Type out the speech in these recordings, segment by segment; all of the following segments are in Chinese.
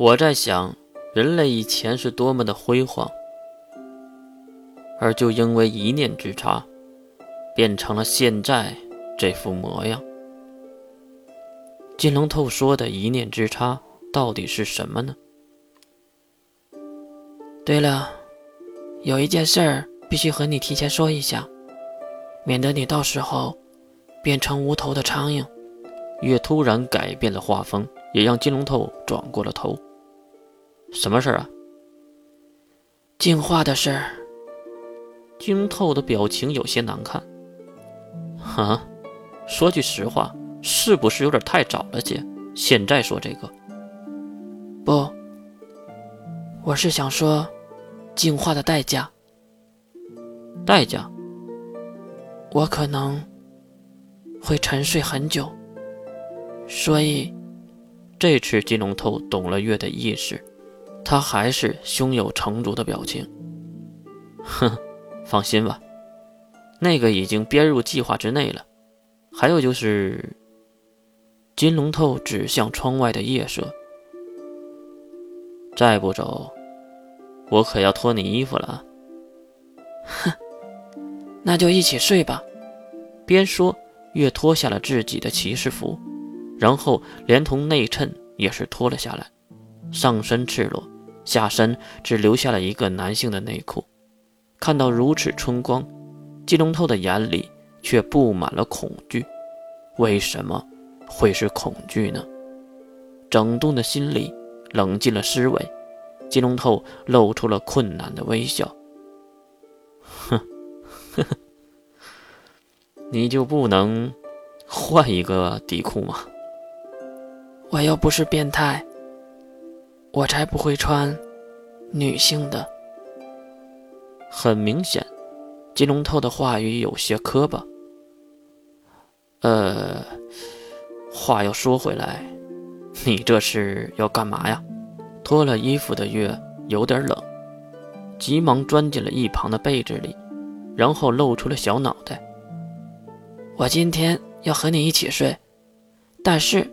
我在想，人类以前是多么的辉煌，而就因为一念之差，变成了现在这副模样。金龙透说的一念之差到底是什么呢？对了，有一件事儿必须和你提前说一下，免得你到时候变成无头的苍蝇。月突然改变了画风，也让金龙透转过了头。什么事儿啊？进化的事儿。金龙透的表情有些难看。哈，说句实话。是不是有点太早了些？现在说这个，不，我是想说，进化的代价。代价？我可能会沉睡很久，所以这次金龙头懂了月的意思，他还是胸有成竹的表情。哼，放心吧，那个已经编入计划之内了。还有就是。金龙头指向窗外的夜色。再不走，我可要脱你衣服了。哼，那就一起睡吧。边说，越脱下了自己的骑士服，然后连同内衬也是脱了下来，上身赤裸，下身只留下了一个男性的内裤。看到如此春光，金龙头的眼里却布满了恐惧。为什么？会是恐惧呢？整顿的心里，冷静了思维，金龙头露出了困难的微笑。哼，呵呵，你就不能换一个底裤吗？我又不是变态，我才不会穿女性的。很明显，金龙头的话语有些磕巴。呃。话又说回来，你这是要干嘛呀？脱了衣服的月有点冷，急忙钻进了一旁的被子里，然后露出了小脑袋。我今天要和你一起睡，但是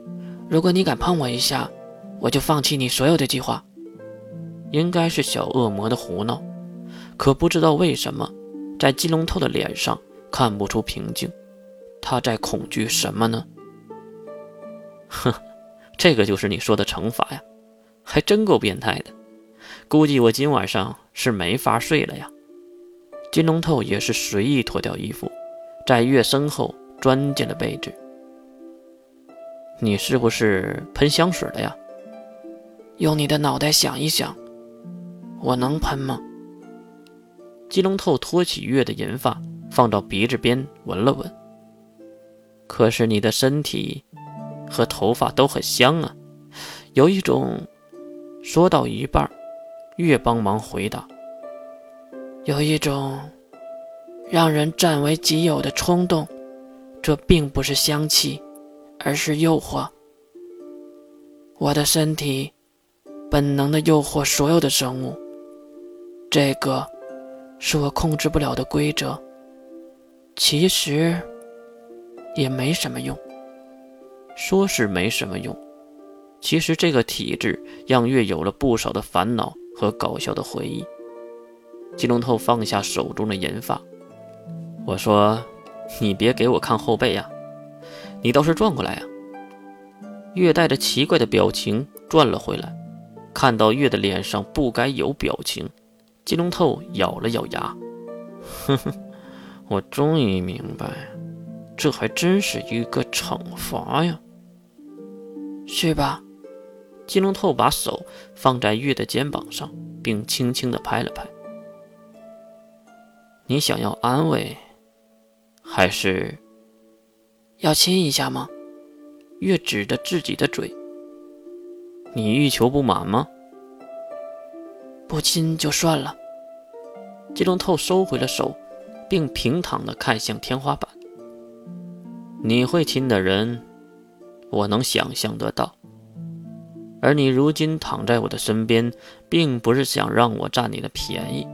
如果你敢碰我一下，我就放弃你所有的计划。应该是小恶魔的胡闹，可不知道为什么，在金龙头的脸上看不出平静，他在恐惧什么呢？哼，这个就是你说的惩罚呀，还真够变态的。估计我今晚上是没法睡了呀。金龙头也是随意脱掉衣服，在月身后钻进了被子。你是不是喷香水了呀？用你的脑袋想一想，我能喷吗？金龙透托起月的银发，放到鼻子边闻了闻。可是你的身体。和头发都很香啊，有一种说到一半，月帮忙回答，有一种让人占为己有的冲动，这并不是香气，而是诱惑。我的身体本能的诱惑所有的生物，这个是我控制不了的规则，其实也没什么用。说是没什么用，其实这个体质让月有了不少的烦恼和搞笑的回忆。金龙头放下手中的银发，我说：“你别给我看后背呀，你倒是转过来呀。”月带着奇怪的表情转了回来，看到月的脸上不该有表情，金龙头咬了咬牙：“哼哼，我终于明白，这还真是一个惩罚呀。”是吧？金龙透把手放在月的肩膀上，并轻轻的拍了拍。你想要安慰，还是要亲一下吗？月指着自己的嘴。你欲求不满吗？不亲就算了。季龙透收回了手，并平躺的看向天花板。你会亲的人。我能想象得到，而你如今躺在我的身边，并不是想让我占你的便宜。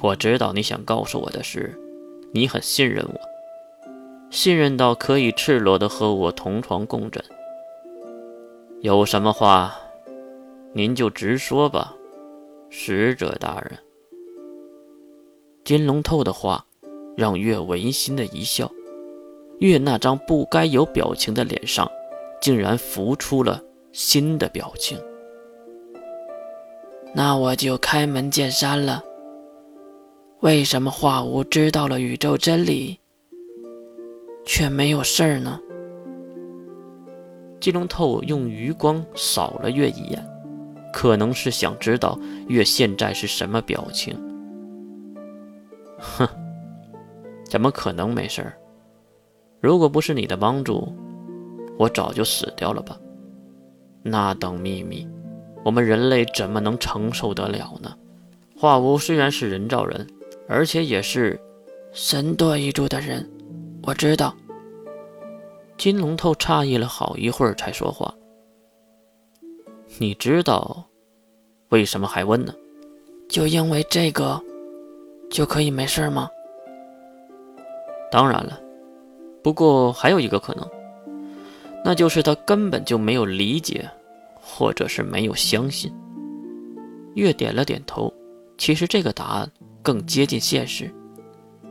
我知道你想告诉我的是，你很信任我，信任到可以赤裸的和我同床共枕。有什么话，您就直说吧，使者大人。金龙透的话让月违心的一笑，月那张不该有表情的脸上，竟然浮出了新的表情。那我就开门见山了。为什么华无知道了宇宙真理，却没有事儿呢？金龙透用余光扫了月一眼，可能是想知道月现在是什么表情。哼，怎么可能没事儿？如果不是你的帮助，我早就死掉了吧？那等秘密，我们人类怎么能承受得了呢？华无虽然是人造人。而且也是神多一族的人，我知道。金龙头诧异了好一会儿才说话：“你知道为什么还问呢？就因为这个就可以没事吗？”当然了，不过还有一个可能，那就是他根本就没有理解，或者是没有相信。月点了点头，其实这个答案。更接近现实，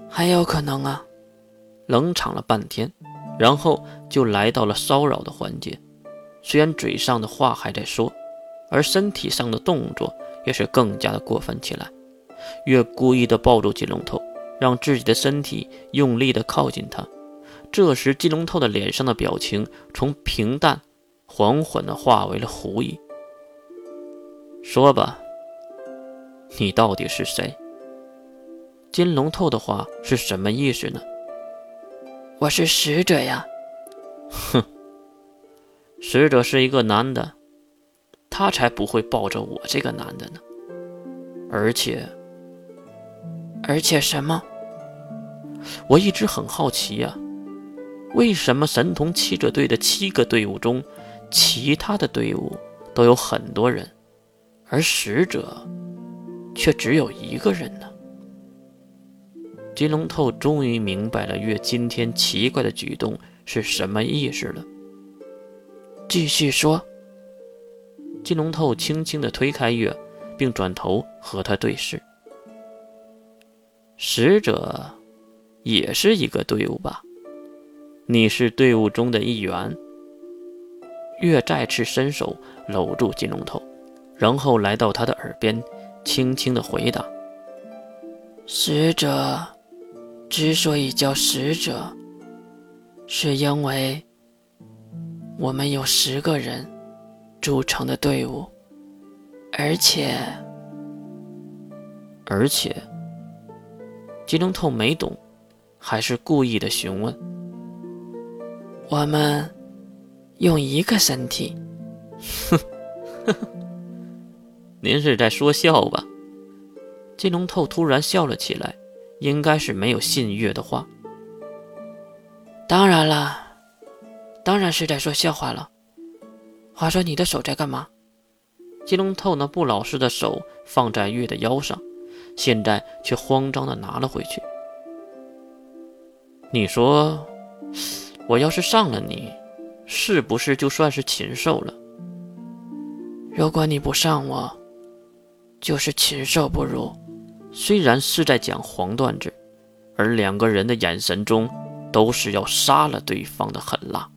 还有可能啊！冷场了半天，然后就来到了骚扰的环节。虽然嘴上的话还在说，而身体上的动作也是更加的过分起来。越故意的抱住金龙头，让自己的身体用力的靠近他。这时，金龙头的脸上的表情从平淡缓缓的化为了狐疑。说吧，你到底是谁？金龙头的话是什么意思呢？我是使者呀。哼，使者是一个男的，他才不会抱着我这个男的呢。而且，而且什么？我一直很好奇呀，为什么神童七者队的七个队伍中，其他的队伍都有很多人，而使者却只有一个人呢？金龙透终于明白了月今天奇怪的举动是什么意思了。继续说。金龙头轻轻地推开月，并转头和他对视。使者，也是一个队伍吧？你是队伍中的一员。月再次伸手搂住金龙头，然后来到他的耳边，轻轻地回答：“使者。”之所以叫使者，是因为我们有十个人组成的队伍，而且，而且，金龙透没懂，还是故意的询问：“我们用一个身体？”哼，您是在说笑吧？金龙透突然笑了起来。应该是没有信月的话。当然了，当然是在说笑话了。话说你的手在干嘛？金龙透那不老实的手放在月的腰上，现在却慌张的拿了回去。你说，我要是上了你，是不是就算是禽兽了？如果你不上我，就是禽兽不如。虽然是在讲黄段子，而两个人的眼神中都是要杀了对方的狠辣。